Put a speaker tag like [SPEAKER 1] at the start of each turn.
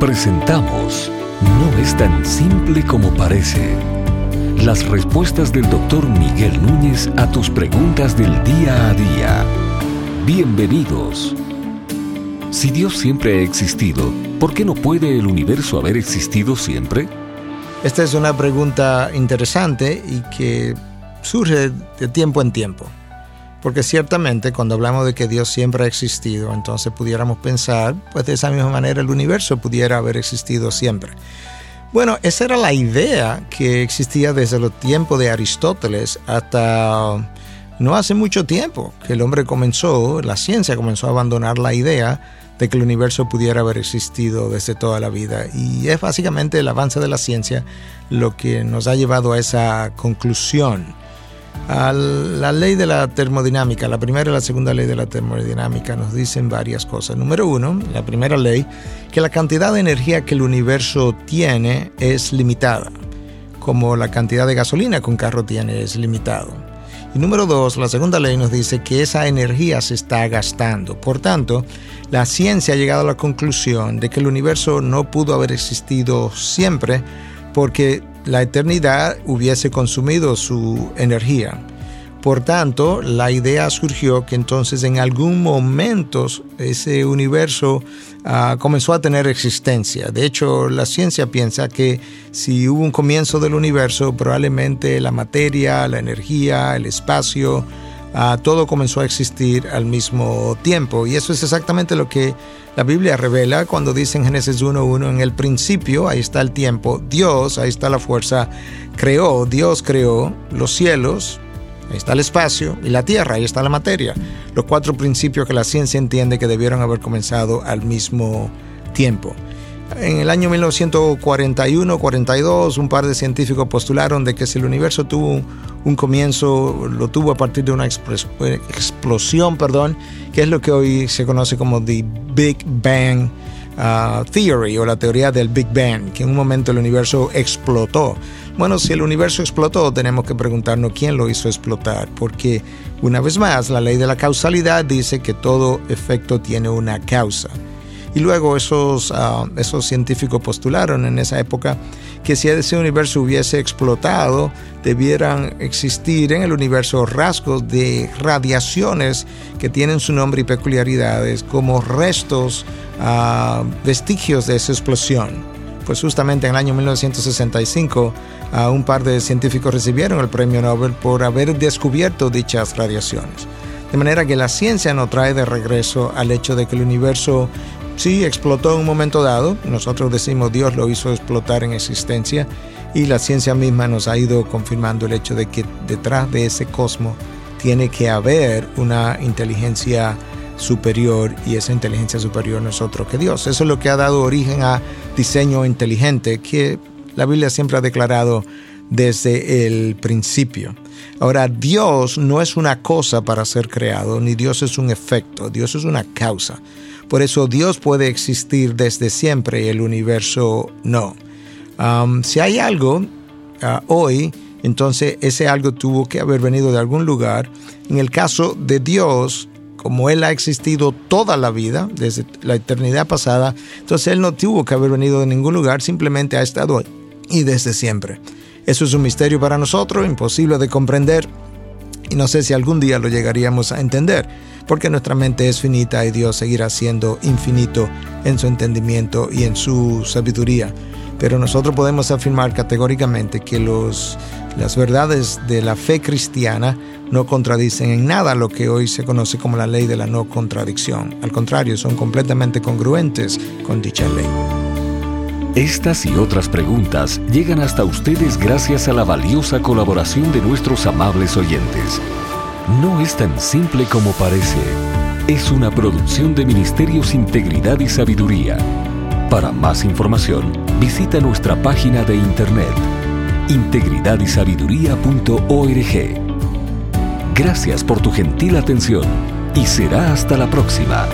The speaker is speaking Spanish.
[SPEAKER 1] Presentamos No es tan simple como parece. Las respuestas del doctor Miguel Núñez a tus preguntas del día a día. Bienvenidos. Si Dios siempre ha existido, ¿por qué no puede el universo haber existido siempre?
[SPEAKER 2] Esta es una pregunta interesante y que surge de tiempo en tiempo. Porque ciertamente cuando hablamos de que Dios siempre ha existido, entonces pudiéramos pensar, pues de esa misma manera el universo pudiera haber existido siempre. Bueno, esa era la idea que existía desde los tiempos de Aristóteles hasta no hace mucho tiempo que el hombre comenzó, la ciencia comenzó a abandonar la idea de que el universo pudiera haber existido desde toda la vida. Y es básicamente el avance de la ciencia lo que nos ha llevado a esa conclusión a la ley de la termodinámica, la primera y la segunda ley de la termodinámica nos dicen varias cosas. Número uno, la primera ley, que la cantidad de energía que el universo tiene es limitada, como la cantidad de gasolina que un carro tiene es limitado. Y número dos, la segunda ley nos dice que esa energía se está gastando. Por tanto, la ciencia ha llegado a la conclusión de que el universo no pudo haber existido siempre porque la eternidad hubiese consumido su energía. Por tanto, la idea surgió que entonces en algún momento ese universo ah, comenzó a tener existencia. De hecho, la ciencia piensa que si hubo un comienzo del universo, probablemente la materia, la energía, el espacio, Ah, todo comenzó a existir al mismo tiempo. Y eso es exactamente lo que la Biblia revela cuando dice en Génesis 1.1, en el principio, ahí está el tiempo, Dios, ahí está la fuerza, creó, Dios creó los cielos, ahí está el espacio, y la tierra, ahí está la materia. Los cuatro principios que la ciencia entiende que debieron haber comenzado al mismo tiempo. En el año 1941-42, un par de científicos postularon de que si el universo tuvo un comienzo, lo tuvo a partir de una explosión, perdón, que es lo que hoy se conoce como the Big Bang uh, Theory o la teoría del Big Bang, que en un momento el universo explotó. Bueno, si el universo explotó, tenemos que preguntarnos quién lo hizo explotar, porque una vez más, la ley de la causalidad dice que todo efecto tiene una causa. Y luego esos, ah, esos científicos postularon en esa época que si ese universo hubiese explotado, debieran existir en el universo rasgos de radiaciones que tienen su nombre y peculiaridades como restos, uh, vestigios de esa explosión. Pues justamente en el año 1965 uh, un par de científicos recibieron el premio Nobel por haber descubierto dichas radiaciones. De manera que la ciencia nos trae de regreso al hecho de que el universo Sí, explotó en un momento dado. Nosotros decimos Dios lo hizo explotar en existencia y la ciencia misma nos ha ido confirmando el hecho de que detrás de ese cosmos tiene que haber una inteligencia superior y esa inteligencia superior no es otro que Dios. Eso es lo que ha dado origen a diseño inteligente que la Biblia siempre ha declarado desde el principio. Ahora, Dios no es una cosa para ser creado, ni Dios es un efecto, Dios es una causa. Por eso Dios puede existir desde siempre y el universo no. si hay algo ah, hoy, entonces ese algo tuvo que haber venido de algún lugar. En el caso de Dios, como Él ha existido toda la vida, desde la eternidad pasada, entonces Él no tuvo que haber venido de ningún lugar, simplemente ha estado ahí y desde siempre. Eso es un misterio para nosotros, imposible de comprender y no sé si algún día lo llegaríamos a entender porque nuestra mente es finita y Dios seguirá siendo infinito en su entendimiento y en su sabiduría. Pero nosotros podemos afirmar categóricamente que los, las verdades de la fe cristiana no contradicen en nada lo que hoy se conoce como la ley de la no contradicción. Al contrario, son completamente congruentes con dicha ley.
[SPEAKER 1] Estas y otras preguntas llegan hasta ustedes gracias a la valiosa colaboración de nuestros amables oyentes. No es tan simple como parece. Es una producción de Ministerios Integridad y Sabiduría. Para más información, visita nuestra página de internet integridadysabiduría.org. Gracias por tu gentil atención y será hasta la próxima.